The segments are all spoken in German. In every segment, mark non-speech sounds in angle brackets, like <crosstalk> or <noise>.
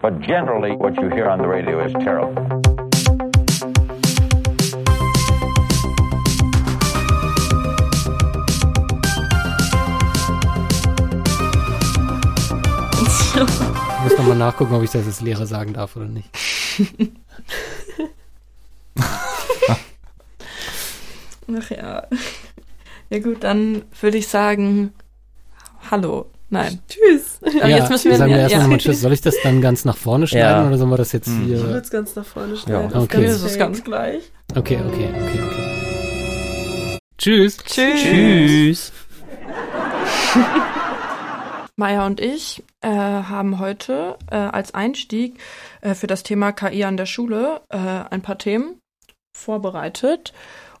But generally, what you hear on the radio is terrible. Ich muss nochmal nachgucken, ob ich das als Lehrer sagen darf oder nicht. Ach ja. Ja gut, dann würde ich sagen, hallo. Nein, tschüss. <laughs> Ja, jetzt müssen wir sagen wir erstmal ja. nochmal Tschüss. Soll ich das dann ganz nach vorne <laughs> schneiden ja. oder sollen wir das jetzt hm. hier? Ich würde es ganz nach vorne schneiden. Ja. Okay. Das ist ganz gleich. Okay, okay, okay, okay. Tschüss. Tschüss. Tschüss. <laughs> Maya und ich äh, haben heute äh, als Einstieg äh, für das Thema KI an der Schule äh, ein paar Themen vorbereitet.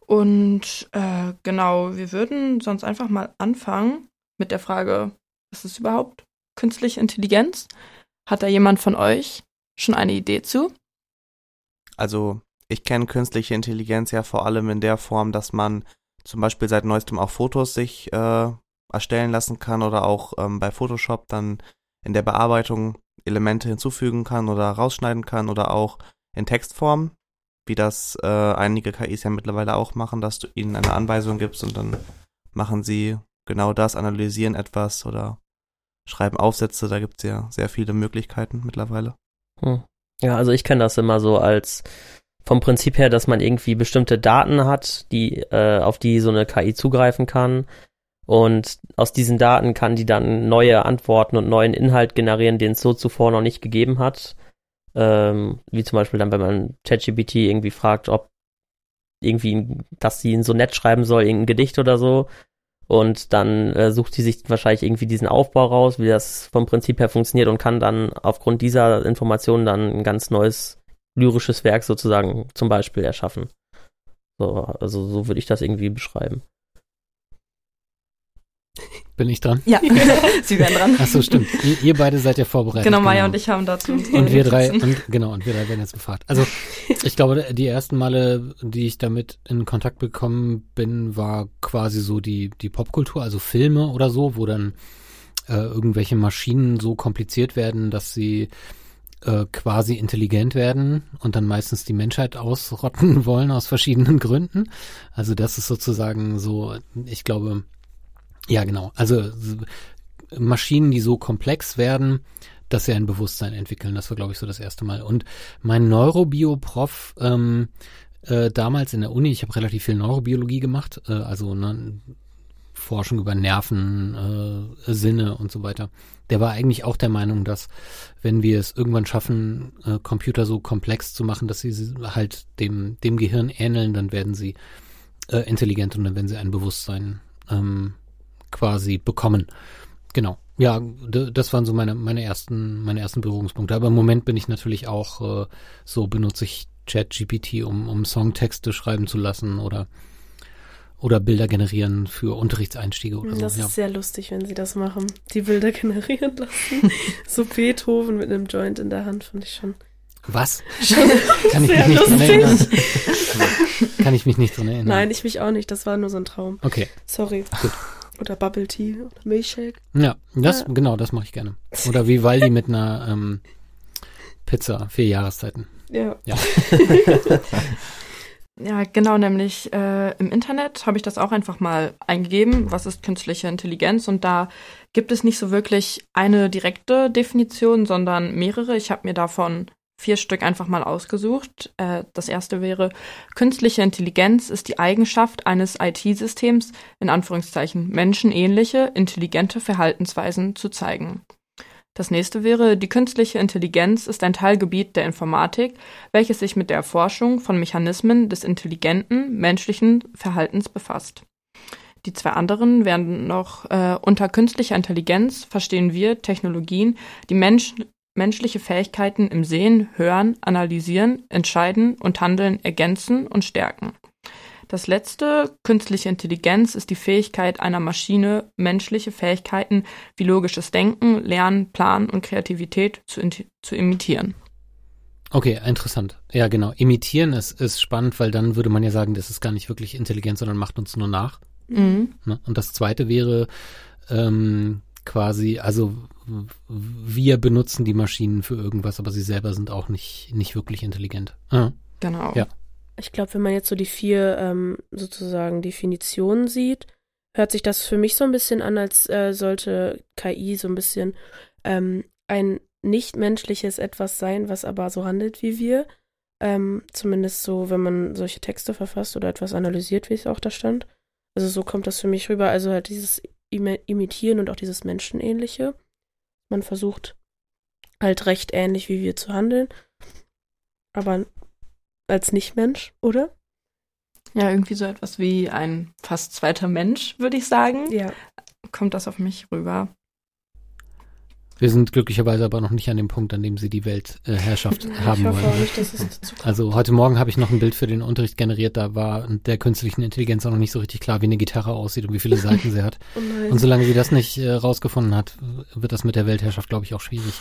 Und äh, genau, wir würden sonst einfach mal anfangen mit der Frage, was ist überhaupt künstliche Intelligenz? Hat da jemand von euch schon eine Idee zu? Also, ich kenne künstliche Intelligenz ja vor allem in der Form, dass man zum Beispiel seit neuestem auch Fotos sich äh, erstellen lassen kann oder auch ähm, bei Photoshop dann in der Bearbeitung Elemente hinzufügen kann oder rausschneiden kann oder auch in Textform, wie das äh, einige KIs ja mittlerweile auch machen, dass du ihnen eine Anweisung gibst und dann machen sie genau das, analysieren etwas oder schreiben Aufsätze. Da gibt es ja sehr viele Möglichkeiten mittlerweile. Hm. Ja, also ich kenne das immer so als vom Prinzip her, dass man irgendwie bestimmte Daten hat, die äh, auf die so eine KI zugreifen kann. Und aus diesen Daten kann die dann neue Antworten und neuen Inhalt generieren, den es so zuvor noch nicht gegeben hat. Ähm, wie zum Beispiel dann, wenn man ChatGPT irgendwie fragt, ob irgendwie, dass sie ein Sonett schreiben soll, irgendein Gedicht oder so, und dann äh, sucht sie sich wahrscheinlich irgendwie diesen Aufbau raus, wie das vom Prinzip her funktioniert und kann dann aufgrund dieser Informationen dann ein ganz neues lyrisches Werk sozusagen zum Beispiel erschaffen. So, also so würde ich das irgendwie beschreiben. Bin ich dran? Ja, <laughs> Sie werden dran. Achso, stimmt. Ihr, ihr, beide seid ja vorbereitet. Genau, Maya genau. und ich haben dazu. Und wir drei, und, genau, und wir drei werden jetzt befragt. Also, ich glaube, die ersten Male, die ich damit in Kontakt bekommen bin, war quasi so die, die Popkultur, also Filme oder so, wo dann äh, irgendwelche Maschinen so kompliziert werden, dass sie äh, quasi intelligent werden und dann meistens die Menschheit ausrotten <laughs> wollen aus verschiedenen Gründen. Also das ist sozusagen so, ich glaube, ja, genau. Also Maschinen, die so komplex werden, dass sie ein Bewusstsein entwickeln. Das war, glaube ich, so das erste Mal. Und mein Neurobio-Prof ähm, äh, damals in der Uni, ich habe relativ viel Neurobiologie gemacht, äh, also ne, Forschung über Nerven, äh, Sinne und so weiter. Der war eigentlich auch der Meinung, dass wenn wir es irgendwann schaffen, äh, Computer so komplex zu machen, dass sie halt dem, dem Gehirn ähneln, dann werden sie äh, intelligent und dann werden sie ein Bewusstsein ähm, quasi bekommen. Genau. Ja, das waren so meine, meine ersten, meine ersten Berührungspunkte. Aber im Moment bin ich natürlich auch äh, so benutze ich ChatGPT, um, um Songtexte schreiben zu lassen oder oder Bilder generieren für Unterrichtseinstiege oder das so. Das ist ja. sehr lustig, wenn sie das machen. Die Bilder <laughs> generieren lassen. <laughs> so Beethoven mit einem Joint in der Hand, fand ich schon. Was? Kann ich mich nicht dran erinnern. Kann ich mich nicht dran erinnern. Nein, ich mich auch nicht. Das war nur so ein Traum. Okay. Sorry. Gut. Oder Bubble Tea oder Milchshake. Ja, das, ja. genau, das mache ich gerne. Oder Vivaldi mit einer <laughs> ähm, Pizza, vier Jahreszeiten. Ja. Ja, <laughs> ja genau, nämlich äh, im Internet habe ich das auch einfach mal eingegeben, was ist künstliche Intelligenz und da gibt es nicht so wirklich eine direkte Definition, sondern mehrere. Ich habe mir davon vier Stück einfach mal ausgesucht. Äh, das erste wäre, künstliche Intelligenz ist die Eigenschaft eines IT-Systems, in Anführungszeichen menschenähnliche, intelligente Verhaltensweisen zu zeigen. Das nächste wäre, die künstliche Intelligenz ist ein Teilgebiet der Informatik, welches sich mit der Erforschung von Mechanismen des intelligenten, menschlichen Verhaltens befasst. Die zwei anderen werden noch äh, unter künstlicher Intelligenz verstehen wir Technologien, die Mensch, menschliche Fähigkeiten im Sehen, Hören, Analysieren, Entscheiden und Handeln ergänzen und stärken. Das letzte, künstliche Intelligenz, ist die Fähigkeit einer Maschine, menschliche Fähigkeiten wie logisches Denken, Lernen, Planen und Kreativität zu, zu imitieren. Okay, interessant. Ja, genau. Imitieren ist, ist spannend, weil dann würde man ja sagen, das ist gar nicht wirklich intelligent, sondern macht uns nur nach. Mhm. Ne? Und das zweite wäre ähm, quasi, also wir benutzen die Maschinen für irgendwas, aber sie selber sind auch nicht, nicht wirklich intelligent. Ah, Genau. Ja. Ich glaube, wenn man jetzt so die vier ähm, sozusagen Definitionen sieht, hört sich das für mich so ein bisschen an, als äh, sollte KI so ein bisschen ähm, ein nichtmenschliches etwas sein, was aber so handelt wie wir. Ähm, zumindest so, wenn man solche Texte verfasst oder etwas analysiert, wie es auch da stand. Also so kommt das für mich rüber. Also halt dieses Imitieren und auch dieses Menschenähnliche. Man versucht halt recht ähnlich wie wir zu handeln. Aber als Nicht-Mensch, oder? Ja, irgendwie so etwas wie ein fast zweiter Mensch, würde ich sagen. Ja. Kommt das auf mich rüber. Wir sind glücklicherweise aber noch nicht an dem Punkt, an dem sie die Weltherrschaft ich haben hoffe wollen. auch nicht. Also heute Morgen habe ich noch ein Bild für den Unterricht generiert, da war der künstlichen Intelligenz auch noch nicht so richtig klar, wie eine Gitarre aussieht und wie viele Seiten sie hat. <laughs> Oh. Und solange sie das nicht äh, rausgefunden hat, wird das mit der Weltherrschaft, glaube ich, auch schwierig.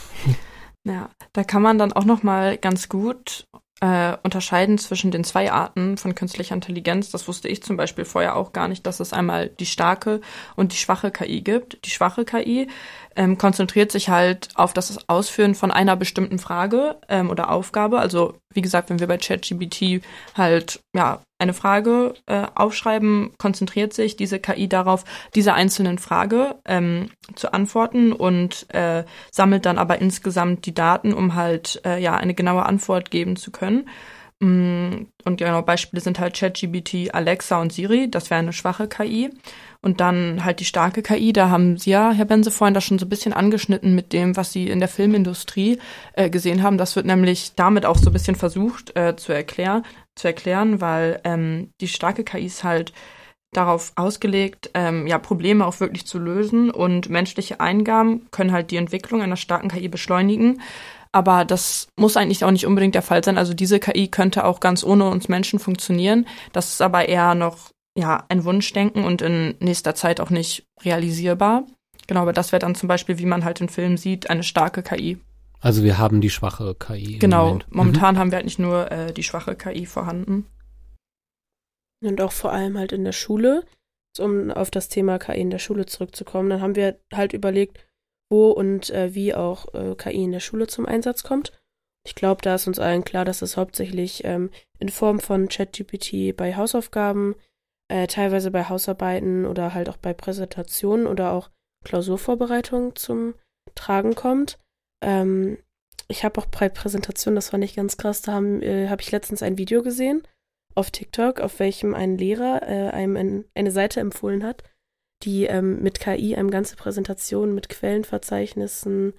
Ja, da kann man dann auch noch mal ganz gut äh, unterscheiden zwischen den zwei Arten von künstlicher Intelligenz. Das wusste ich zum Beispiel vorher auch gar nicht, dass es einmal die starke und die schwache KI gibt. Die schwache KI ähm, konzentriert sich halt auf das Ausführen von einer bestimmten Frage ähm, oder Aufgabe. Also wie gesagt, wenn wir bei ChatGPT halt ja eine Frage äh, aufschreiben, konzentriert sich diese KI darauf, diese einzelnen Frage ähm, zu antworten und äh, sammelt dann aber insgesamt die Daten, um halt äh, ja eine genaue Antwort geben zu können. Mm, Und genau, Beispiele sind halt ChatGPT, Alexa und Siri. Das wäre eine schwache KI. Und dann halt die starke KI. Da haben Sie ja, Herr Benze, vorhin das schon so ein bisschen angeschnitten mit dem, was Sie in der Filmindustrie äh, gesehen haben. Das wird nämlich damit auch so ein bisschen versucht äh, zu erklären, zu erklären, weil ähm, die starke KI ist halt darauf ausgelegt, ähm, ja, Probleme auch wirklich zu lösen und menschliche Eingaben können halt die Entwicklung einer starken KI beschleunigen. Aber das muss eigentlich auch nicht unbedingt der Fall sein. Also diese KI könnte auch ganz ohne uns Menschen funktionieren. Das ist aber eher noch ja ein Wunschdenken und in nächster Zeit auch nicht realisierbar. Genau, aber das wäre dann zum Beispiel, wie man halt in Filmen sieht, eine starke KI. Also wir haben die schwache KI. im Genau, Moment. momentan haben wir halt nicht nur äh, die schwache KI vorhanden. Und auch vor allem halt in der Schule, um auf das Thema KI in der Schule zurückzukommen, dann haben wir halt überlegt, wo und äh, wie auch äh, KI in der Schule zum Einsatz kommt. Ich glaube, da ist uns allen klar, dass es hauptsächlich ähm, in Form von ChatGPT bei Hausaufgaben, äh, teilweise bei Hausarbeiten oder halt auch bei Präsentationen oder auch Klausurvorbereitungen zum Tragen kommt. Ähm, ich habe auch bei Präsentationen, das fand ich ganz krass, da habe äh, hab ich letztens ein Video gesehen auf TikTok, auf welchem ein Lehrer äh, einem ein, eine Seite empfohlen hat, die ähm, mit KI einem ganze Präsentation mit Quellenverzeichnissen,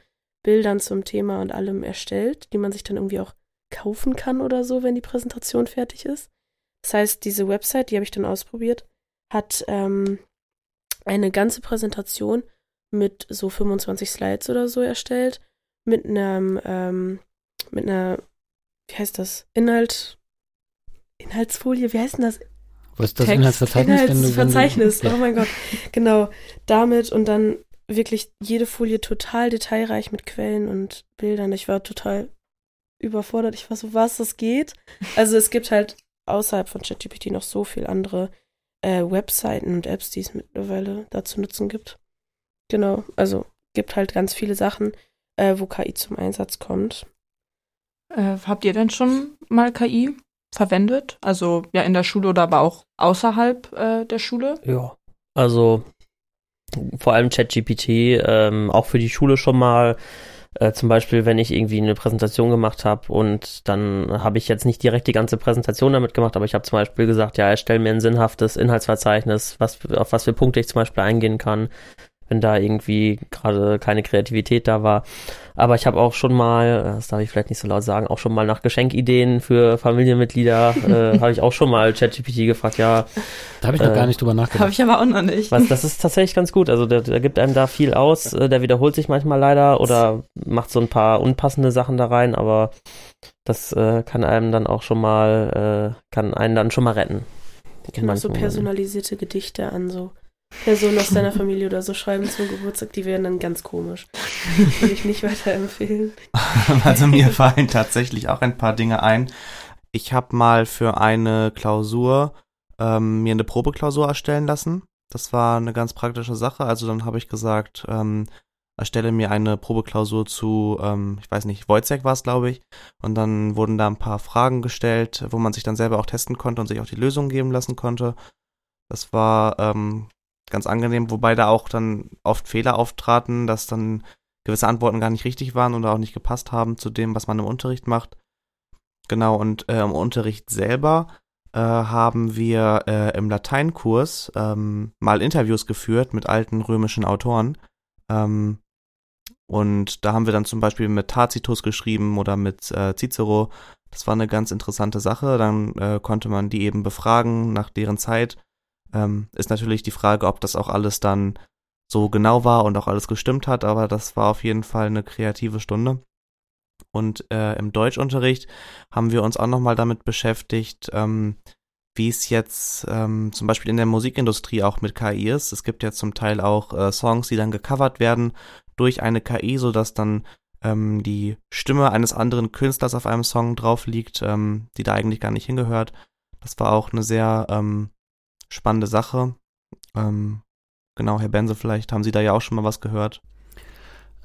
Bildern zum Thema und allem erstellt, die man sich dann irgendwie auch kaufen kann oder so, wenn die Präsentation fertig ist. Das heißt, diese Website, die habe ich dann ausprobiert, hat ähm, eine ganze Präsentation mit so 25 Slides oder so erstellt, mit einem, ähm, mit einer, wie heißt das, Inhalt, Inhaltsfolie, wie heißt denn das? Was ist das Text, Inhaltsverzeichnis? Inhaltsverzeichnis, Ja. oh mein Gott. Genau, damit und dann wirklich jede Folie total detailreich mit Quellen und Bildern. Ich war total überfordert. Ich war so, was, das geht? Also es gibt halt außerhalb von ChatGPT noch so viel andere äh, Webseiten und Apps, die es mittlerweile da zu nutzen gibt. Genau, also gibt halt ganz viele Sachen, äh, wo KI zum Einsatz kommt. Äh, habt ihr denn schon mal KI verwendet? Also ja in der Schule oder aber auch außerhalb äh, der Schule? Ja. Also vor allem ChatGPT, ähm, auch für die Schule schon mal. Äh, zum Beispiel, wenn ich irgendwie eine Präsentation gemacht habe und dann habe ich jetzt nicht direkt die ganze Präsentation damit gemacht, aber ich habe zum Beispiel gesagt, ja, erstell mir ein sinnhaftes Inhaltsverzeichnis, was, auf was für Punkte ich zum Beispiel eingehen kann, wenn da irgendwie gerade keine Kreativität da war. Aber ich habe auch schon mal, das darf ich vielleicht nicht so laut sagen, auch schon mal nach Geschenkideen für Familienmitglieder, <laughs> äh, habe ich auch schon mal ChatGPT gefragt, ja, Da habe ich noch Äh, gar nicht drüber Habe nachgedacht. ich aber auch noch nicht. was, das ist tatsächlich ganz gut. Also der, der gibt einem da viel aus. äh, Der wiederholt sich manchmal leider oder macht so ein paar unpassende Sachen da rein, aber das äh, kann einem dann auch schon mal, äh, kann einen dann schon mal retten. Die können auch so personalisierte Gedichte an so Personen aus deiner Familie oder so schreiben zum Geburtstag, die werden dann ganz komisch. Würde ich nicht weiterempfehlen. <laughs> Also mir fallen tatsächlich auch ein paar Dinge ein. Ich habe mal für eine Klausur ähm, mir eine Probeklausur erstellen lassen. Das war eine ganz praktische Sache. Also dann habe ich gesagt, ähm, erstelle mir eine Probeklausur zu, ähm, ich weiß nicht, Wojciech war es, glaube ich. Und dann wurden da ein paar Fragen gestellt, wo man sich dann selber auch testen konnte und sich auch die Lösung geben lassen konnte. Das war ähm, ganz angenehm, wobei da auch dann oft Fehler auftraten, dass dann gewisse Antworten gar nicht richtig waren oder auch nicht gepasst haben zu dem, was man im Unterricht macht. Genau, und äh, im Unterricht selber äh, haben wir äh, im Lateinkurs ähm, mal Interviews geführt mit alten römischen Autoren. Ähm, und da haben wir dann zum Beispiel mit Tacitus geschrieben oder mit äh, Cicero. Das war eine ganz interessante Sache. Dann äh, konnte man die eben befragen nach deren Zeit. Ähm, ist natürlich die Frage, ob das auch alles dann so genau war und auch alles gestimmt hat, aber das war auf jeden Fall eine kreative Stunde. Und äh, im Deutschunterricht haben wir uns auch nochmal damit beschäftigt, ähm, wie es jetzt ähm, zum Beispiel in der Musikindustrie auch mit KI ist. Es gibt ja zum Teil auch äh, Songs, die dann gecovert werden durch eine KI, sodass dann ähm, die Stimme eines anderen Künstlers auf einem Song drauf liegt, ähm, die da eigentlich gar nicht hingehört. Das war auch eine sehr ähm, spannende Sache. Ähm, genau, Herr Benze, vielleicht haben Sie da ja auch schon mal was gehört.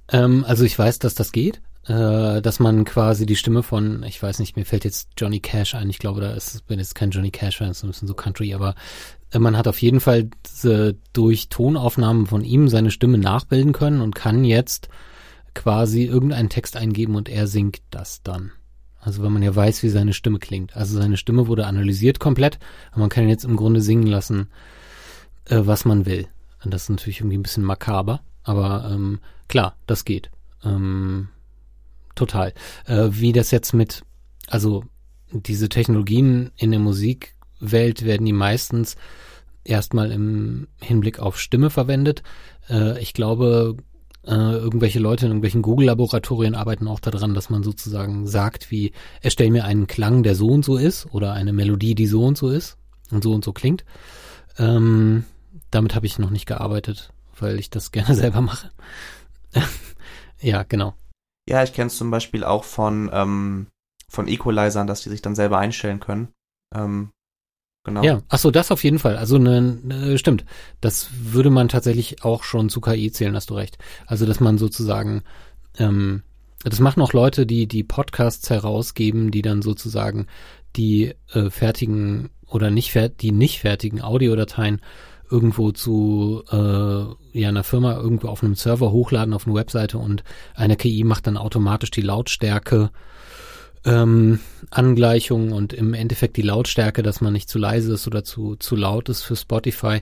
Ähm, also ich weiß, dass das geht äh, dass man quasi die Stimme von, ich weiß nicht, mir fällt jetzt Johnny Cash ein, ich glaube, da ist, bin jetzt kein Johnny Cash-Fan, ist ein bisschen so Country, aber äh, man hat auf jeden Fall durch Tonaufnahmen von ihm seine Stimme nachbilden können und kann jetzt quasi irgendeinen Text eingeben und er singt das dann. Also wenn man ja weiß, wie seine Stimme klingt. Also seine Stimme wurde analysiert komplett und man kann ihn jetzt im Grunde singen lassen, äh, was man will. Und das ist natürlich irgendwie ein bisschen makaber, aber ähm, klar, das geht. Ähm, total. Äh, wie das jetzt mit, also diese Technologien in der Musikwelt werden die meistens erstmal im Hinblick auf Stimme verwendet. Äh, ich glaube, äh, irgendwelche Leute in irgendwelchen Google-Laboratorien arbeiten auch daran, dass man sozusagen sagt, wie erstell mir einen Klang, der so und so ist, oder eine Melodie, die so und so ist und so und so klingt. Ähm, damit habe ich noch nicht gearbeitet, weil ich das <laughs> gerne selber mache. <laughs> ja, genau. Ja, ich kenne es zum Beispiel auch von, ähm, von Equalizern, dass die sich dann selber einstellen können. Ähm, genau. Ja, ach so, das auf jeden Fall. Also ne, ne, stimmt. Das würde man tatsächlich auch schon zu KI zählen, hast du recht. Also dass man sozusagen, ähm, das machen auch Leute, die die Podcasts herausgeben, die dann sozusagen die äh, fertigen oder nicht die nicht fertigen Audiodateien irgendwo zu äh, ja, einer Firma irgendwo auf einem Server hochladen auf eine Webseite und eine KI macht dann automatisch die Lautstärke ähm, Angleichung und im Endeffekt die Lautstärke, dass man nicht zu leise ist oder zu, zu laut ist für Spotify.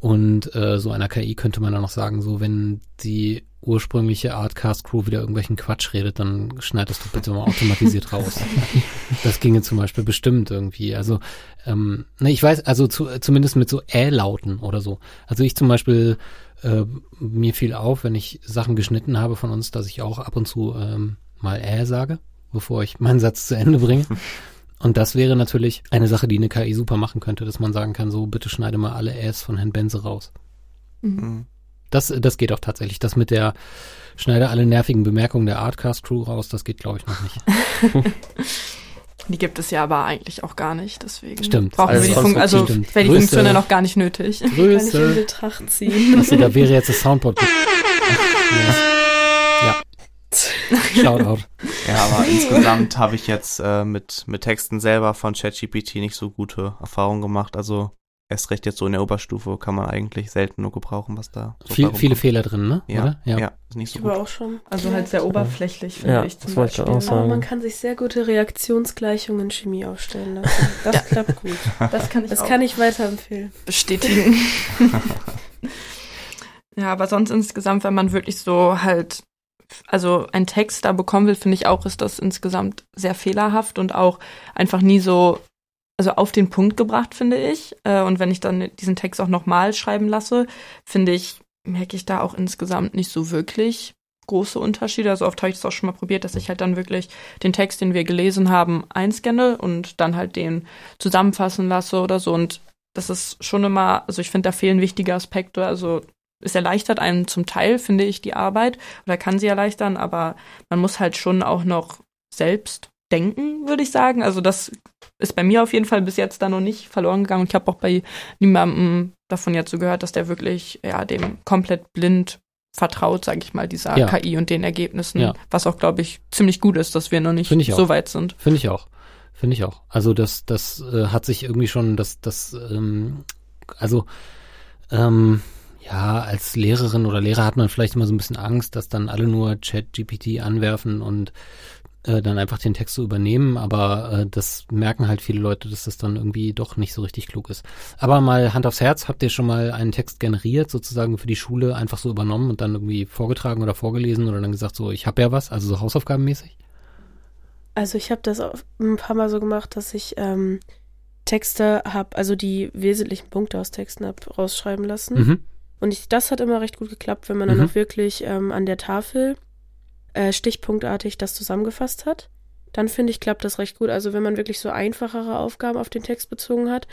Und äh, so einer KI könnte man dann noch sagen, so wenn die ursprüngliche Artcast Crew wieder irgendwelchen Quatsch redet, dann schneidest du bitte mal automatisiert raus. <laughs> Das ginge zum Beispiel bestimmt irgendwie. Also, ähm, ne, ich weiß, also zu, zumindest mit so Ä-Lauten oder so. Also ich zum Beispiel, äh, mir fiel auf, wenn ich Sachen geschnitten habe von uns, dass ich auch ab und zu ähm, mal Ä sage, bevor ich meinen Satz zu Ende bringe. Und das wäre natürlich eine Sache, die eine KI super machen könnte, dass man sagen kann, so bitte schneide mal alle Äs von Herrn Benze raus. Mhm. Das, das geht auch tatsächlich. Das mit der schneide alle nervigen Bemerkungen der Artcast Crew raus, das geht, glaube ich, noch nicht. <laughs> die gibt es ja aber eigentlich auch gar nicht, deswegen stimmt. brauchen also wir die Funktion, also wäre die Funktion ja noch gar nicht nötig. Größe. Kann ich in Betracht ziehen. Also, da wäre jetzt das Soundboard. <laughs> ja. <laughs> Shoutout. Ja, aber insgesamt habe ich jetzt äh, mit, mit Texten selber von ChatGPT nicht so gute Erfahrungen gemacht. Also erst recht jetzt so in der Oberstufe kann man eigentlich selten nur gebrauchen, was da so Viel, Viele Fehler drin, ne? Ja, Oder? ja. ja ist nicht so ich gut. auch schon. Also halt sehr oberflächlich, finde ja, ich zum das Beispiel. Ich auch sagen. Aber man kann sich sehr gute Reaktionsgleichungen in Chemie aufstellen lassen. Das ja. klappt gut. Das kann ich Das auch kann ich weiterempfehlen. Bestätigen. <laughs> ja, aber sonst insgesamt, wenn man wirklich so halt also ein Text da bekommen will, finde ich auch, ist das insgesamt sehr fehlerhaft und auch einfach nie so also auf den Punkt gebracht, finde ich. Äh, und wenn ich dann diesen Text auch nochmal schreiben lasse, finde ich, merke ich da auch insgesamt nicht so wirklich große Unterschiede. Also oft habe ich das auch schon mal probiert, dass ich halt dann wirklich den Text, den wir gelesen haben, einscanne und dann halt den zusammenfassen lasse oder so. Und das ist schon immer, also ich finde, da fehlen wichtige Aspekte. Also es erleichtert einem zum Teil, finde ich, die Arbeit oder kann sie erleichtern, aber man muss halt schon auch noch selbst denken, würde ich sagen. Also das ist bei mir auf jeden Fall bis jetzt da noch nicht verloren gegangen. Ich habe auch bei niemandem davon jetzt so gehört, dass der wirklich ja dem komplett blind vertraut, sage ich mal, dieser Ja. KI und den Ergebnissen, Ja. was auch, glaube ich, ziemlich gut ist, dass wir noch nicht so weit sind. Finde ich auch. Finde ich auch. Also das, das äh, hat sich irgendwie schon, das, das, ähm, also ähm, ja, als Lehrerin oder Lehrer hat man vielleicht immer so ein bisschen Angst, dass dann alle nur Chat-GPT anwerfen und äh, dann einfach den Text so übernehmen, aber äh, das merken halt viele Leute, dass das dann irgendwie doch nicht so richtig klug ist. Aber mal Hand aufs Herz, habt ihr schon mal einen Text generiert, sozusagen für die Schule, einfach so übernommen und dann irgendwie vorgetragen oder vorgelesen oder dann gesagt, so, ich habe ja was, also so hausaufgabenmäßig? Also ich habe das ein paar Mal so gemacht, dass ich ähm, Texte habe, also die wesentlichen Punkte aus Texten habe rausschreiben lassen. Mhm. Und ich, das hat immer recht gut geklappt, wenn man dann Mhm. auch wirklich ähm, an der Tafel äh, stichpunktartig das zusammengefasst hat. Dann finde ich, klappt das recht gut. Also wenn man wirklich so einfachere Aufgaben auf den Text bezogen hat,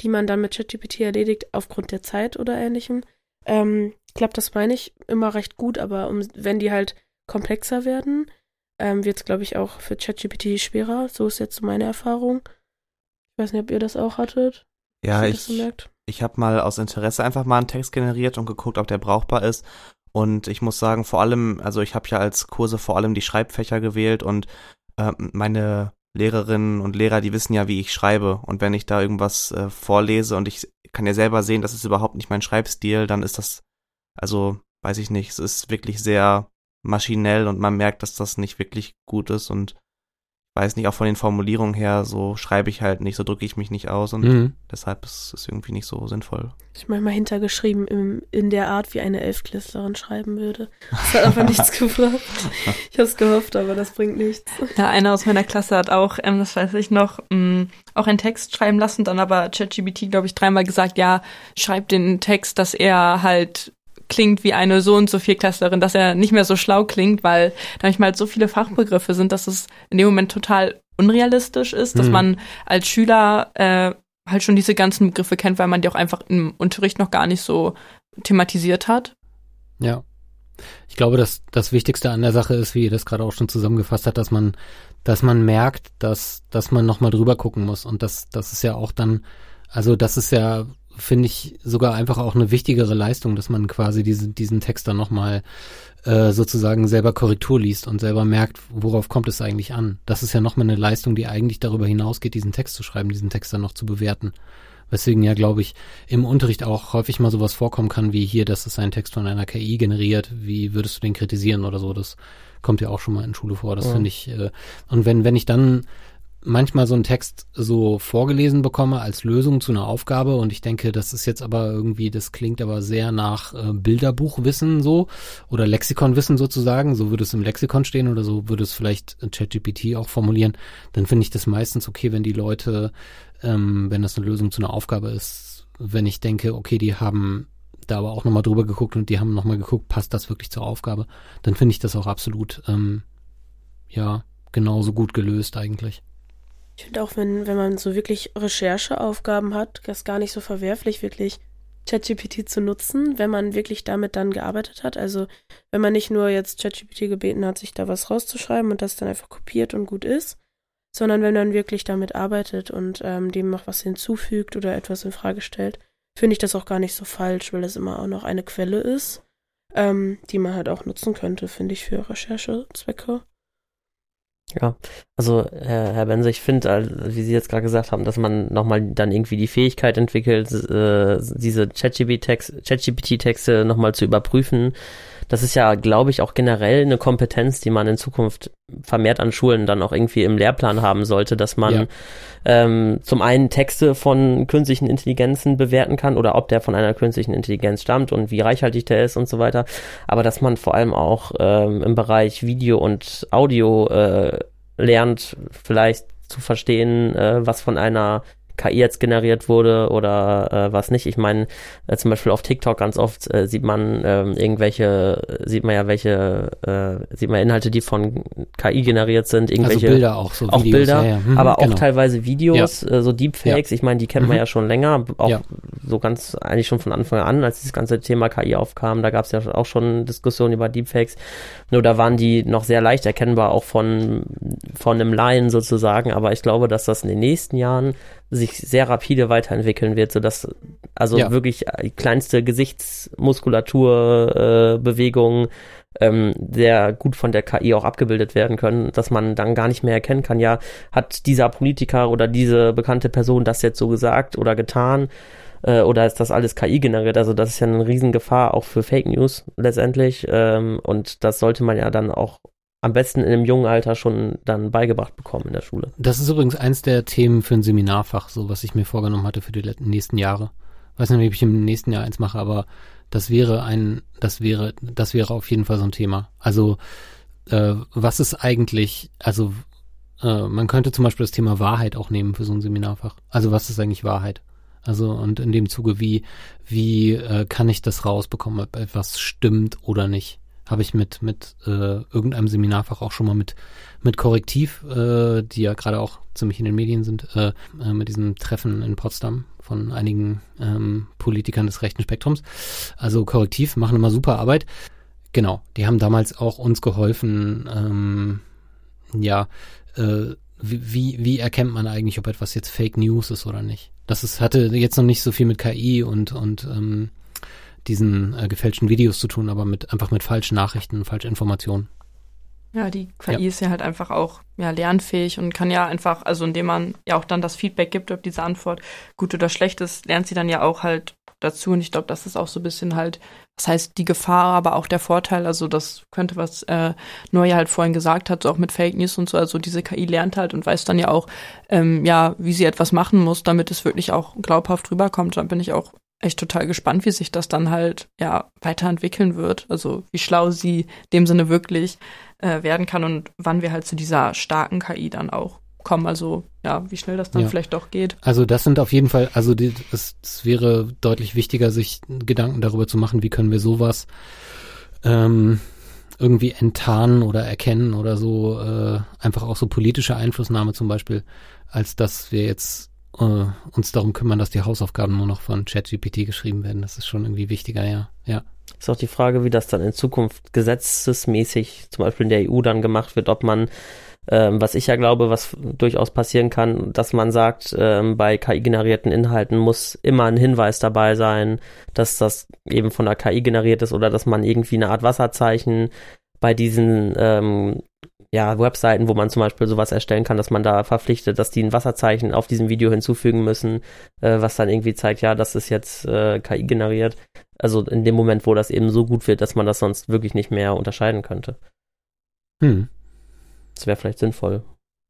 die man dann mit ChatGPT erledigt, aufgrund der Zeit oder ähnlichem, ähm, klappt das, meine ich, immer recht gut. Aber um, wenn die halt komplexer werden, ähm, wird es, glaube ich, auch für ChatGPT schwerer. So ist jetzt so meine Erfahrung. Ich weiß nicht, ob ihr das auch hattet. Ja, ich. Ich habe mal aus Interesse einfach mal einen Text generiert und geguckt, ob der brauchbar ist. Und ich muss sagen, vor allem, also ich habe ja als Kurse vor allem die Schreibfächer gewählt und äh, meine Lehrerinnen und Lehrer, die wissen ja, wie ich schreibe. Und wenn ich da irgendwas äh, vorlese und ich kann ja selber sehen, das ist überhaupt nicht mein Schreibstil, dann ist das, also weiß ich nicht, es ist wirklich sehr maschinell und man merkt, dass das nicht wirklich gut ist und weiß nicht, auch von den Formulierungen her, so schreibe ich halt nicht, so drücke ich mich nicht aus und Mhm. deshalb ist es irgendwie nicht so sinnvoll. Ich manchmal hintergeschrieben im, in der Art, wie eine Elfklässlerin schreiben würde. Das hat aber nichts <laughs> gebracht. Ich habe es gehofft, aber das bringt nichts. Ja, einer aus meiner Klasse hat auch, ähm, das weiß ich noch, ähm, auch einen Text schreiben lassen, dann aber ChatGPT, glaube ich, dreimal gesagt, ja, schreib den Text, dass er halt klingt wie eine so und so Vierklässlerin, dass er nicht mehr so schlau klingt, weil da manchmal halt so viele Fachbegriffe sind, dass es in dem Moment total unrealistisch ist, dass Mhm. man als Schüler äh, halt schon diese ganzen Begriffe kennt, weil man die auch einfach im Unterricht noch gar nicht so thematisiert hat. Ja. Ich glaube, dass das Wichtigste an der Sache ist, wie ihr das gerade auch schon zusammengefasst hat, dass man, dass man merkt, dass, dass man nochmal drüber gucken muss. Und das, das ist ja auch dann, also das ist ja, finde ich, sogar einfach auch eine wichtigere Leistung, dass man quasi diesen, diesen Text dann nochmal äh, sozusagen selber Korrektur liest und selber merkt, worauf kommt es eigentlich an. Das ist ja nochmal eine Leistung, die eigentlich darüber hinausgeht, diesen Text zu schreiben, diesen Text dann noch zu bewerten. Weswegen ja, glaube ich, im Unterricht auch häufig mal sowas vorkommen kann, wie hier, dass es einen Text von einer KI generiert. Wie würdest du den kritisieren oder so? Das kommt ja auch schon mal in Schule vor. Das Ja. finde ich. Äh, und wenn, wenn ich dann manchmal so einen Text so vorgelesen bekomme als Lösung zu einer Aufgabe und ich denke, das ist jetzt aber irgendwie, das klingt aber sehr nach äh, Bilderbuchwissen so oder Lexikonwissen sozusagen, so würde es im Lexikon stehen oder so würde es vielleicht ChatGPT auch formulieren, dann finde ich das meistens okay, wenn die Leute, ähm, wenn das eine Lösung zu einer Aufgabe ist, wenn ich denke, okay, die haben da aber auch nochmal drüber geguckt und die haben nochmal geguckt, passt das wirklich zur Aufgabe, dann finde ich das auch absolut, ähm, ja, genauso gut gelöst eigentlich. Ich finde auch, wenn, wenn man so wirklich Rechercheaufgaben hat, das gar nicht so verwerflich, wirklich ChatGPT zu nutzen, wenn man wirklich damit dann gearbeitet hat. Also wenn man nicht nur jetzt ChatGPT gebeten hat, sich da was rauszuschreiben und das dann einfach kopiert und gut ist, sondern wenn man wirklich damit arbeitet und ähm, dem noch was hinzufügt oder etwas in Frage stellt, finde ich das auch gar nicht so falsch, weil das immer auch noch eine Quelle ist, ähm, die man halt auch nutzen könnte, finde ich, für Recherchezwecke. Ja, also Herr, Herr Bense, ich finde, wie Sie jetzt gerade gesagt haben, dass man nochmal dann irgendwie die Fähigkeit entwickelt, äh, diese ChatGPT-Texte ChatGPT nochmal zu überprüfen. Das ist ja, glaube ich, auch generell eine Kompetenz, die man in Zukunft vermehrt an Schulen dann auch irgendwie im Lehrplan haben sollte, dass man Ja. ähm, zum einen Texte von künstlichen Intelligenzen bewerten kann oder ob der von einer künstlichen Intelligenz stammt und wie reichhaltig der ist und so weiter. Aber dass man vor allem auch ähm, im Bereich Video und Audio äh, lernt, vielleicht zu verstehen, äh, was von einer KI jetzt generiert wurde oder äh, was nicht. Ich meine, äh, zum Beispiel auf TikTok ganz oft äh, sieht man ähm, irgendwelche, sieht man ja welche, äh, sieht man Inhalte, die von KI generiert sind, Also irgendwelche Bilder auch, so auch Videos. Bilder, ja, ja. Mhm, aber auch genau. teilweise Videos, äh, so Deepfakes, ich meine, die kennt man Mhm. ja schon länger, auch Ja. so ganz eigentlich schon von Anfang an, als das ganze Thema KI aufkam, da gab es ja auch schon Diskussionen über Deepfakes. Nur da waren die noch sehr leicht erkennbar, auch von, von einem Laien sozusagen, aber ich glaube, dass das in den nächsten Jahren sich sehr rapide weiterentwickeln wird, sodass Also Ja. wirklich äh, kleinste Gesichtsmuskulatur, äh, Bewegungen, ähm, sehr gut von der KI auch abgebildet werden können, dass man dann gar nicht mehr erkennen kann, ja, hat dieser Politiker oder diese bekannte Person das jetzt so gesagt oder getan äh, oder ist das alles KI generiert? Also das ist ja eine Riesengefahr auch für Fake News letztendlich ähm, und das sollte man ja dann auch am besten in einem jungen Alter schon dann beigebracht bekommen in der Schule. Das ist übrigens eins der Themen für ein Seminarfach, so was ich mir vorgenommen hatte für die nächsten Jahre. Weiß nicht, ob ich im nächsten Jahr eins mache, aber das wäre ein, das wäre, das wäre auf jeden Fall so ein Thema. Also äh, was ist eigentlich, also äh, man könnte zum Beispiel das Thema Wahrheit auch nehmen für so ein Seminarfach. Also was ist eigentlich Wahrheit? Also und in dem Zuge, wie, wie äh, kann ich das rausbekommen, ob etwas stimmt oder nicht? Habe ich mit, mit äh, irgendeinem Seminarfach auch schon mal mit, mit Korrektiv, äh, die ja gerade auch ziemlich in den Medien sind, äh, äh, mit diesem Treffen in Potsdam von einigen ähm, Politikern des rechten Spektrums. Also Korrektiv machen immer super Arbeit. Genau, die haben damals auch uns geholfen, ähm, ja, äh, wie, wie, erkennt man eigentlich, ob etwas jetzt Fake News ist oder nicht? Das ist, hatte jetzt noch nicht so viel mit KI und, und ähm, diesen äh, gefälschten Videos zu tun, aber mit einfach mit falschen Nachrichten, falschen Informationen. Ja, die KI Ja. ist ja halt einfach auch ja, lernfähig und kann ja einfach, also indem man ja auch dann das Feedback gibt, ob diese Antwort gut oder schlecht ist, lernt sie dann ja auch halt dazu. Und ich glaube, das ist auch so ein bisschen halt, das heißt die Gefahr, aber auch der Vorteil. Also das könnte, was äh, Neue halt vorhin gesagt hat, so auch mit Fake News und so. Also diese KI lernt halt und weiß dann ja auch, ähm, ja, wie sie etwas machen muss, damit es wirklich auch glaubhaft rüberkommt. Da bin ich auch echt total gespannt, wie sich das dann halt ja weiterentwickeln wird. Also wie schlau sie in dem Sinne wirklich äh, werden kann und wann wir halt zu dieser starken KI dann auch kommen. Also ja, wie schnell das dann Ja. vielleicht doch geht. Also das sind auf jeden Fall, also die, es, es wäre deutlich wichtiger, sich Gedanken darüber zu machen, wie können wir sowas ähm, irgendwie enttarnen oder erkennen oder so, äh, einfach auch so politische Einflussnahme zum Beispiel, als dass wir jetzt äh, uns darum kümmern, dass die Hausaufgaben nur noch von ChatGPT geschrieben werden. Das ist schon irgendwie wichtiger, ja. Ja. Ist auch die Frage, wie das dann in Zukunft gesetzesmäßig zum Beispiel in der EU dann gemacht wird, ob man, ähm, was ich ja glaube, was durchaus passieren kann, dass man sagt, ähm, bei KI-generierten Inhalten muss immer ein Hinweis dabei sein, dass das eben von der KI generiert ist oder dass man irgendwie eine Art Wasserzeichen bei diesen ähm, ja, Webseiten, wo man zum Beispiel sowas erstellen kann, dass man da verpflichtet, dass die ein Wasserzeichen auf diesem Video hinzufügen müssen, äh, was dann irgendwie zeigt, ja, das ist jetzt äh, KI generiert. Also in dem Moment, wo das eben so gut wird, dass man das sonst wirklich nicht mehr unterscheiden könnte. Hm. Das wäre vielleicht sinnvoll.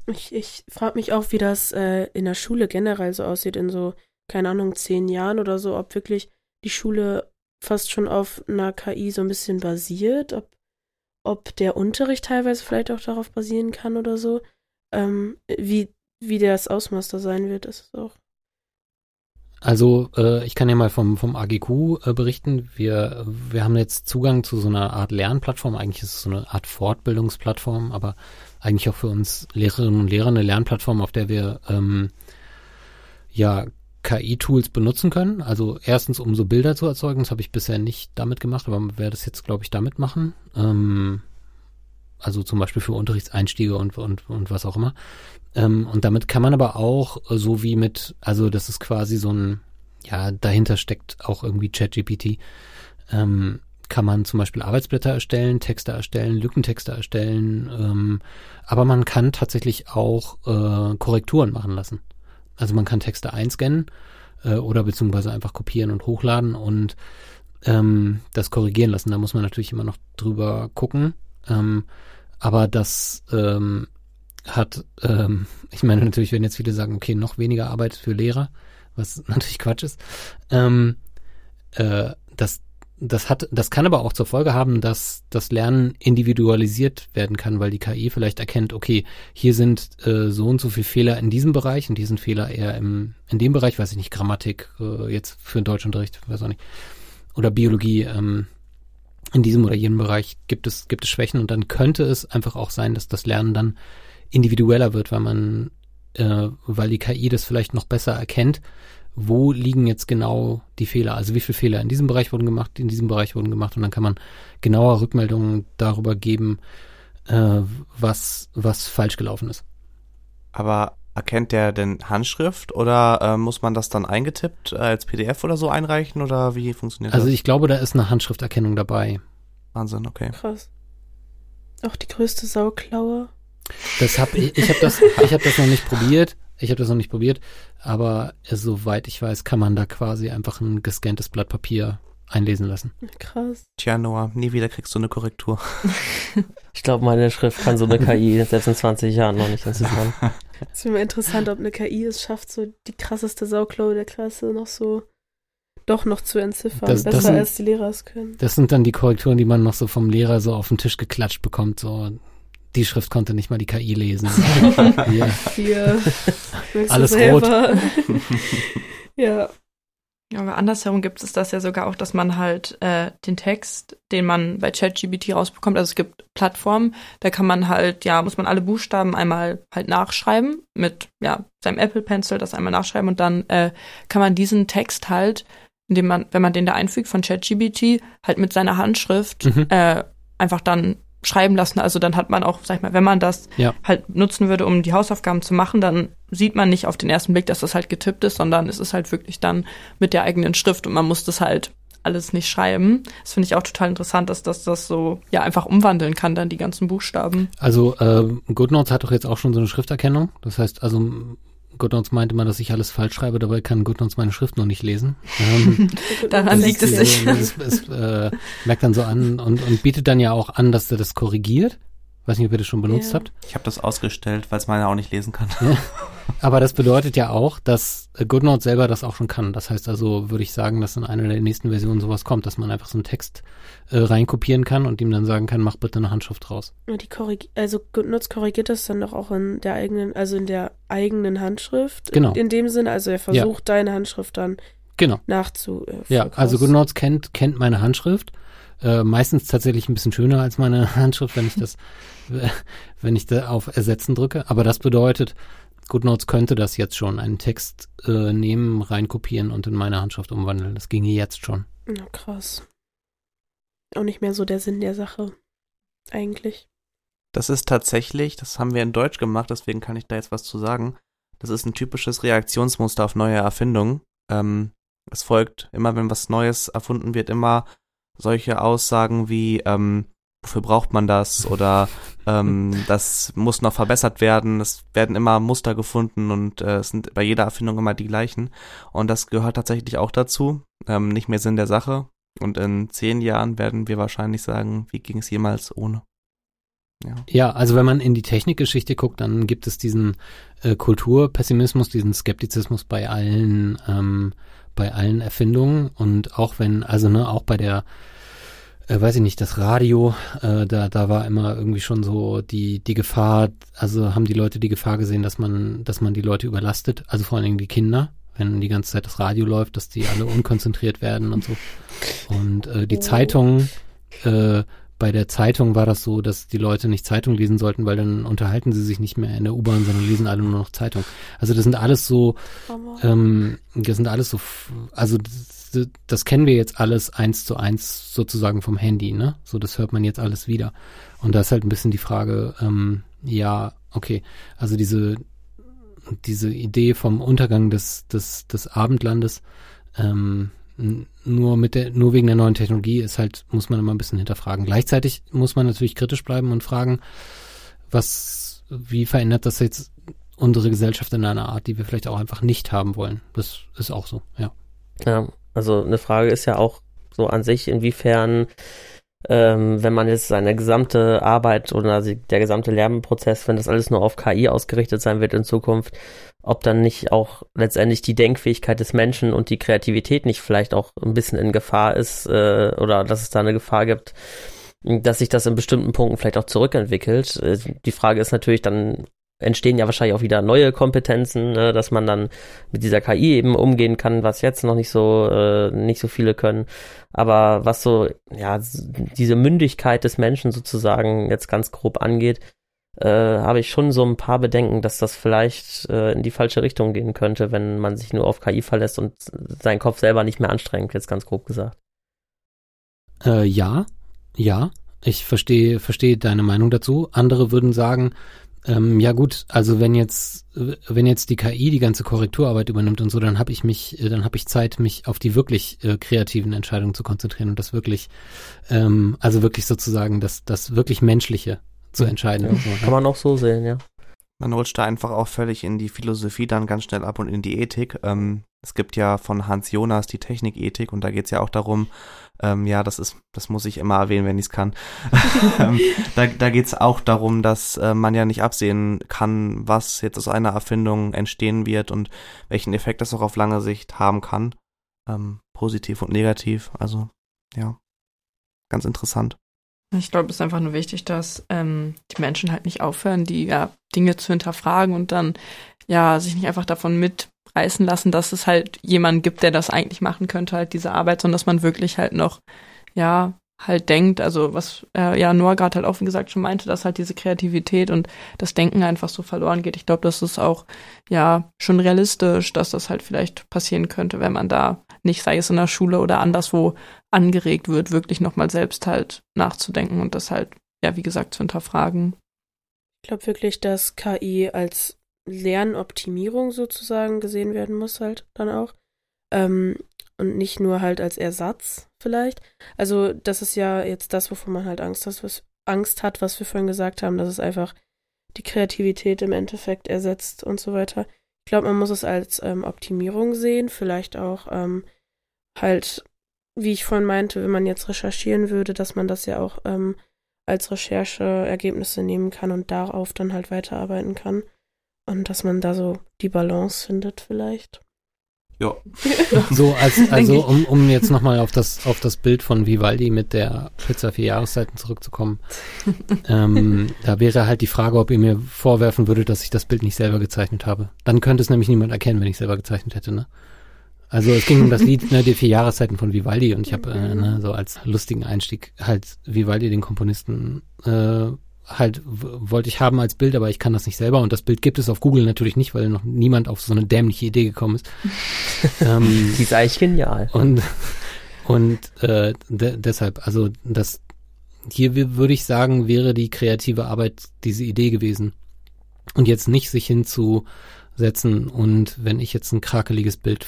Ich, ich frage mich auch, wie das äh, in der Schule generell so aussieht, in so, keine Ahnung, zehn Jahren oder so, ob wirklich die Schule fast schon auf einer KI so ein bisschen basiert, ob, ob der Unterricht teilweise vielleicht auch darauf basieren kann oder so. Ähm, wie, wie das Ausmaß da sein wird, ist auch. Also äh, ich kann ja mal vom, vom AGQ äh, berichten. Wir, wir haben jetzt Zugang zu so einer Art Lernplattform. Eigentlich ist es so eine Art Fortbildungsplattform, aber eigentlich auch für uns Lehrerinnen und Lehrer eine Lernplattform, auf der wir ähm, ja KI-Tools benutzen können. Also erstens, um so Bilder zu erzeugen. Das habe ich bisher nicht damit gemacht, aber man werde das jetzt, glaube ich, damit machen. Ähm, also zum Beispiel für Unterrichtseinstiege und, und, und was auch immer. Ähm, und damit kann man aber auch, äh, so wie mit, also das ist quasi so ein, ja, dahinter steckt auch irgendwie ChatGPT, ähm, kann man zum Beispiel Arbeitsblätter erstellen, Texte erstellen, Lückentexte erstellen, ähm, aber man kann tatsächlich auch äh, Korrekturen machen lassen. Also man kann Texte einscannen äh, oder beziehungsweise einfach kopieren und hochladen und ähm, das korrigieren lassen. Da muss man natürlich immer noch drüber gucken. Ähm, aber das ähm, hat, ähm, <laughs> ich meine natürlich, wenn jetzt viele sagen, okay, noch weniger Arbeit für Lehrer, was <laughs> natürlich Quatsch ist, ähm, äh, das, das hat, das kann aber auch zur Folge haben, dass das Lernen individualisiert werden kann, weil die KI vielleicht erkennt, okay, hier sind äh, so und so viele Fehler in diesem Bereich und hier sind Fehler eher im, in dem Bereich, weiß ich nicht, Grammatik, äh, jetzt für den Deutschunterricht, weiß auch nicht, oder Biologie, ähm, in diesem oder jenem Bereich gibt es, gibt es Schwächen und dann könnte es einfach auch sein, dass das Lernen dann individueller wird, weil man, äh, weil die KI das vielleicht noch besser erkennt, wo liegen jetzt genau die Fehler, also wie viele Fehler in diesem Bereich wurden gemacht, in diesem Bereich wurden gemacht und dann kann man genauer Rückmeldungen darüber geben, äh, was, was falsch gelaufen ist. Aber erkennt der denn Handschrift oder äh, muss man das dann eingetippt äh, als PDF oder so einreichen oder wie funktioniert Also das? ich glaube, da ist eine Handschrifterkennung dabei. Wahnsinn, okay. Krass. Auch die größte Sauklaue. Das hab ich, ich habe das, ich habe das noch nicht probiert. Ich habe das noch nicht probiert, aber äh, soweit ich weiß, kann man da quasi einfach ein gescanntes Blatt Papier einlesen lassen. Krass. Tja, Noah, nie wieder kriegst du eine Korrektur. <laughs> Ich glaube, meine Schrift kann so eine KI selbst in 20 Jahren noch nicht entziffern. Es wäre mal interessant, ob eine KI es schafft, so die krasseste Sauklaue der Klasse noch so doch noch zu entziffern. Das- das Besser sind- als die Lehrer es können. Das sind dann die Korrekturen, die man noch so vom Lehrer so auf den Tisch geklatscht bekommt. So, die Schrift konnte nicht mal die KI lesen. <laughs> Hier. du Alles selber. <laughs> ja. Ja, aber andersherum gibt es das ja sogar auch, dass man halt äh, den Text, den man bei ChatGPT rausbekommt, also es gibt Plattformen, da kann man halt, ja, muss man alle Buchstaben einmal halt nachschreiben mit, ja, seinem Apple Pencil das einmal nachschreiben und dann äh, kann man diesen Text halt, indem man, wenn man den da einfügt von ChatGPT, halt mit seiner Handschrift Mhm. äh, einfach dann schreiben lassen. Also dann hat man auch, sag ich mal, wenn man das Ja. halt nutzen würde, um die Hausaufgaben zu machen, dann sieht man nicht auf den ersten Blick, dass das halt getippt ist, sondern es ist halt wirklich dann mit der eigenen Schrift und man muss das halt alles nicht schreiben. Das finde ich auch total interessant, dass das das so ja einfach umwandeln kann, dann die ganzen Buchstaben. Also äh, GoodNotes hat doch jetzt auch schon so eine Schrifterkennung. Das heißt, also GoodNotes meinte mal, dass ich alles falsch schreibe, dabei kann GoodNotes meine Schrift noch nicht lesen. Ähm, <laughs> Daran liegt es sich. <laughs> Es, es äh, merkt dann so an und, und bietet dann ja auch an, dass er das korrigiert. Weiß nicht, ob ihr das schon benutzt Ja. habt. Ich habe das ausgestellt, weil es meiner auch nicht lesen kann. <laughs> Aber das bedeutet ja auch, dass GoodNotes selber das auch schon kann. Das heißt also, würde ich sagen, dass in einer der nächsten Versionen sowas kommt, dass man einfach so einen Text äh, reinkopieren kann und ihm dann sagen kann, mach bitte eine Handschrift raus. Ja, Die korrig also GoodNotes korrigiert das dann doch auch in der eigenen, also in der eigenen Handschrift. Genau. In dem Sinne, also er versucht deine Handschrift dann Genau. nachzu. Äh, Ja, also GoodNotes kennt, kennt meine Handschrift. Äh, meistens tatsächlich ein bisschen schöner als meine <laughs> Handschrift, wenn ich das, <laughs> wenn ich da auf Ersetzen drücke. Aber das bedeutet, GoodNotes könnte das jetzt schon, einen Text äh, nehmen, reinkopieren und in meine Handschrift umwandeln. Das ginge jetzt schon. Na, krass. Auch nicht mehr so der Sinn der Sache. Eigentlich. Das ist tatsächlich, das haben wir in Deutsch gemacht, deswegen kann ich da jetzt was zu sagen. Das ist ein typisches Reaktionsmuster auf neue Erfindungen. Ähm, es folgt immer, wenn was Neues erfunden wird, immer solche Aussagen wie, ähm, wofür braucht man das? Oder ähm, das muss noch verbessert werden. Es werden immer Muster gefunden und äh, es sind bei jeder Erfindung immer die gleichen. Und das gehört tatsächlich auch dazu. Ähm, nicht mehr Sinn der Sache. Und in zehn Jahren werden wir wahrscheinlich sagen, wie ging es jemals ohne? Ja. Ja, also wenn man in die Technikgeschichte guckt, dann gibt es diesen äh, Kulturpessimismus, diesen Skeptizismus bei allen, ähm, bei allen Erfindungen und auch wenn, also ne, auch bei der, äh, weiß ich nicht, das Radio, äh, da, da war immer irgendwie schon so die, die Gefahr, also haben die Leute die Gefahr gesehen, dass man, dass man die Leute überlastet, also vor allen Dingen die Kinder, wenn die ganze Zeit das Radio läuft, dass die alle unkonzentriert werden und so. Und äh, die Oh. Zeitung, äh, bei der Zeitung war das so, dass die Leute nicht Zeitung lesen sollten, weil dann unterhalten sie sich nicht mehr in der U-Bahn, sondern lesen alle nur noch Zeitung. Also das sind alles so, ähm, das sind alles so, also das, das kennen wir jetzt alles eins zu eins sozusagen vom Handy, ne? So, das hört man jetzt alles wieder. Und da ist halt ein bisschen die Frage, ähm, ja, okay, also diese, diese Idee vom Untergang des, des, des Abendlandes, ähm, nur mit der, nur wegen der neuen Technologie ist halt, muss man immer ein bisschen hinterfragen. Gleichzeitig muss man natürlich kritisch bleiben und fragen, was, wie verändert das jetzt unsere Gesellschaft in einer Art, die wir vielleicht auch einfach nicht haben wollen. Das ist auch so, ja. Ja, also eine Frage ist ja auch so an sich, inwiefern, ähm, wenn man jetzt seine gesamte Arbeit oder der gesamte Lernprozess, wenn das alles nur auf KI ausgerichtet sein wird in Zukunft, ob dann nicht auch letztendlich die Denkfähigkeit des Menschen und die Kreativität nicht vielleicht auch ein bisschen in Gefahr ist äh, oder dass es da eine Gefahr gibt, dass sich das in bestimmten Punkten vielleicht auch zurückentwickelt. Äh, Die Frage ist natürlich dann, entstehen ja wahrscheinlich auch wieder neue Kompetenzen, ne, dass man dann mit dieser KI eben umgehen kann, was jetzt noch nicht so äh, nicht so viele können. Aber was so ja diese Mündigkeit des Menschen sozusagen jetzt ganz grob angeht, äh, habe ich schon so ein paar Bedenken, dass das vielleicht äh, in die falsche Richtung gehen könnte, wenn man sich nur auf KI verlässt und seinen Kopf selber nicht mehr anstrengt, jetzt ganz grob gesagt. Äh, ja, ja, ich verstehe, verstehe deine Meinung dazu. Andere würden sagen, Ähm, ja gut, also wenn jetzt wenn jetzt die KI die ganze Korrekturarbeit übernimmt und so, dann habe ich mich, äh, dann habe ich Zeit, mich auf die wirklich äh, kreativen Entscheidungen zu konzentrieren und das wirklich, ähm, also wirklich sozusagen das das wirklich menschliche zu entscheiden. Ja, so, ne? kann man auch so sehen, ja. Man rutscht da einfach auch völlig in die Philosophie dann ganz schnell ab und in die Ethik. Ähm, es gibt ja von Hans Jonas die Technikethik und da geht es ja auch darum, ähm, ja, das ist, das muss ich immer erwähnen, wenn ich es kann. <laughs> ähm, da da geht es auch darum, dass äh, man ja nicht absehen kann, was jetzt aus einer Erfindung entstehen wird und welchen Effekt das auch auf lange Sicht haben kann. Ähm, positiv und negativ. Also, ja, ganz interessant. Ich glaube, es ist einfach nur wichtig, dass ähm, die Menschen halt nicht aufhören, die ja Dinge zu hinterfragen und dann ja sich nicht einfach davon mitreißen lassen, dass es halt jemanden gibt, der das eigentlich machen könnte, halt diese Arbeit, sondern dass man wirklich halt noch ja halt denkt, also was äh, ja Noah gerade halt auch wie gesagt schon meinte, dass halt diese Kreativität und das Denken einfach so verloren geht. Ich glaube, das ist auch ja schon realistisch, dass das halt vielleicht passieren könnte, wenn man da nicht, sei es in der Schule oder anderswo, angeregt wird, wirklich nochmal selbst halt nachzudenken und das halt, ja, wie gesagt, zu hinterfragen. Ich glaube wirklich, dass KI als Lernoptimierung sozusagen gesehen werden muss halt dann auch. Ähm, und nicht nur halt als Ersatz vielleicht. Also das ist ja jetzt das, wovon man halt Angst hat, was, Angst hat, was wir vorhin gesagt haben, dass es einfach die Kreativität im Endeffekt ersetzt und so weiter. Ich glaube, man muss es als ähm, Optimierung sehen, vielleicht auch ähm, halt, wie ich vorhin meinte, wenn man jetzt recherchieren würde, dass man das ja auch ähm, als Rechercheergebnisse nehmen kann und darauf dann halt weiterarbeiten kann. Und dass man da so die Balance findet vielleicht. Ja. <laughs> So, als, also um, um jetzt nochmal auf das, auf das Bild von Vivaldi mit der Pizza vier Jahreszeiten zurückzukommen. <laughs> ähm, da wäre halt die Frage, ob ihr mir vorwerfen würdet, dass ich das Bild nicht selber gezeichnet habe. Dann könnte es nämlich niemand erkennen, wenn ich selber gezeichnet hätte, ne? Also es ging um das <laughs> Lied, ne, die vier Jahreszeiten von Vivaldi und ich habe äh, ne, so als lustigen Einstieg halt Vivaldi, den Komponisten, äh, halt wollte ich haben als Bild, aber ich kann das nicht selber und das Bild gibt es auf Google natürlich nicht, weil noch niemand auf so eine dämliche Idee gekommen ist. <laughs> ähm, Die ist eigentlich genial. Und und äh, de deshalb, also das hier würde ich sagen, wäre die kreative Arbeit diese Idee gewesen und jetzt nicht sich hinzusetzen und wenn ich jetzt ein krakeliges Bild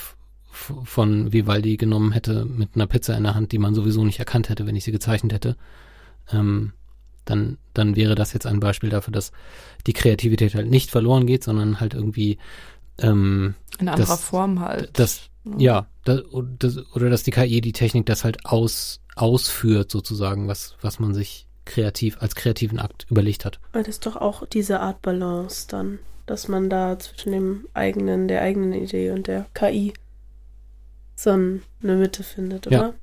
von Vivaldi genommen hätte mit einer Pizza in der Hand, die man sowieso nicht erkannt hätte, wenn ich sie gezeichnet hätte, ähm, dann, dann wäre das jetzt ein Beispiel dafür, dass die Kreativität halt nicht verloren geht, sondern halt irgendwie ähm, in anderer das, Form halt. Das, ja, das, das, oder dass die KI die Technik das halt aus, ausführt, sozusagen, was, was man sich kreativ, als kreativen Akt überlegt hat. Weil das ist doch auch diese Art Balance dann, dass man da zwischen dem eigenen, der eigenen Idee und der KI so eine Mitte findet, oder? Ja.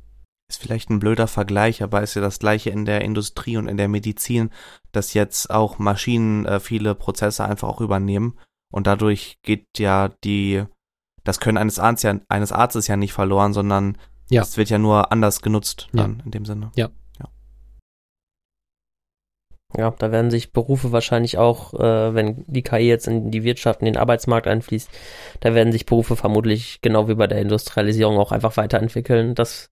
Ist vielleicht ein blöder Vergleich, aber ist ja das gleiche in der Industrie und in der Medizin, dass jetzt auch Maschinen äh, viele Prozesse einfach auch übernehmen und dadurch geht ja die das Können eines Arztes ja, eines Arztes ja nicht verloren, sondern ja. es wird ja nur anders genutzt dann ja. in dem Sinne. Ja. Ja, da werden sich Berufe wahrscheinlich auch, äh, wenn die KI jetzt in die Wirtschaft, in den Arbeitsmarkt einfließt, da werden sich Berufe vermutlich genau wie bei der Industrialisierung auch einfach weiterentwickeln, dass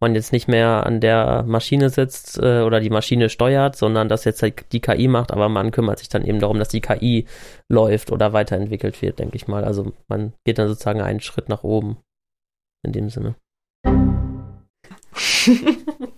man jetzt nicht mehr an der Maschine sitzt äh, oder die Maschine steuert, sondern dass jetzt halt die KI macht, aber man kümmert sich dann eben darum, dass die KI läuft oder weiterentwickelt wird, denke ich mal. Also man geht dann sozusagen einen Schritt nach oben in dem Sinne. <laughs>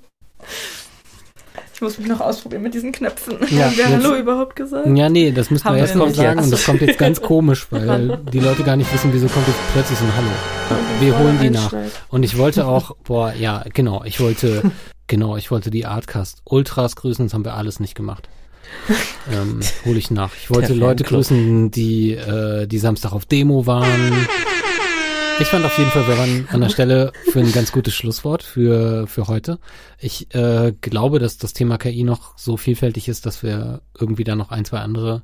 Ich muss mich noch ausprobieren mit diesen Knöpfen. Ja, Haben wir jetzt- Hallo überhaupt gesagt? Ja, nee, das müssen wir erst noch sagen und das kommt jetzt ganz komisch, weil die Leute gar nicht wissen, wieso kommt jetzt plötzlich so ein Hallo. Wir holen die nach. Und ich wollte auch, boah, ja, genau, ich wollte, <laughs> genau, ich wollte die Artcast Ultras grüßen, das haben wir alles nicht gemacht. ähm, <laughs> hole ich nach. Ich wollte Leute grüßen, die, äh, die Samstag auf Demo waren. Ich fand auf jeden Fall, wir waren an der Stelle für ein ganz gutes Schlusswort für, für heute. Ich äh, glaube, dass das Thema KI noch so vielfältig ist, dass wir irgendwie da noch ein, zwei andere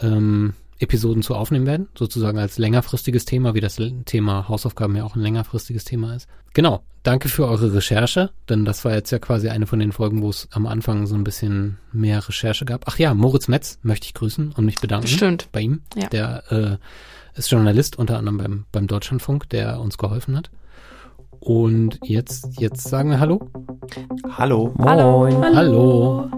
ähm, Episoden zu aufnehmen werden, sozusagen als längerfristiges Thema, wie das Thema Hausaufgaben ja auch ein längerfristiges Thema ist. Genau, danke für eure Recherche, denn das war jetzt ja quasi eine von den Folgen, wo es am Anfang so ein bisschen mehr Recherche gab. Ach ja, Moritz Metz möchte ich grüßen und mich bedanken Stimmt. bei ihm. Ja. Der äh, ist Journalist, unter anderem beim, beim Deutschlandfunk, der uns geholfen hat. Und jetzt, jetzt sagen wir Hallo. Hallo. Moin. Hallo.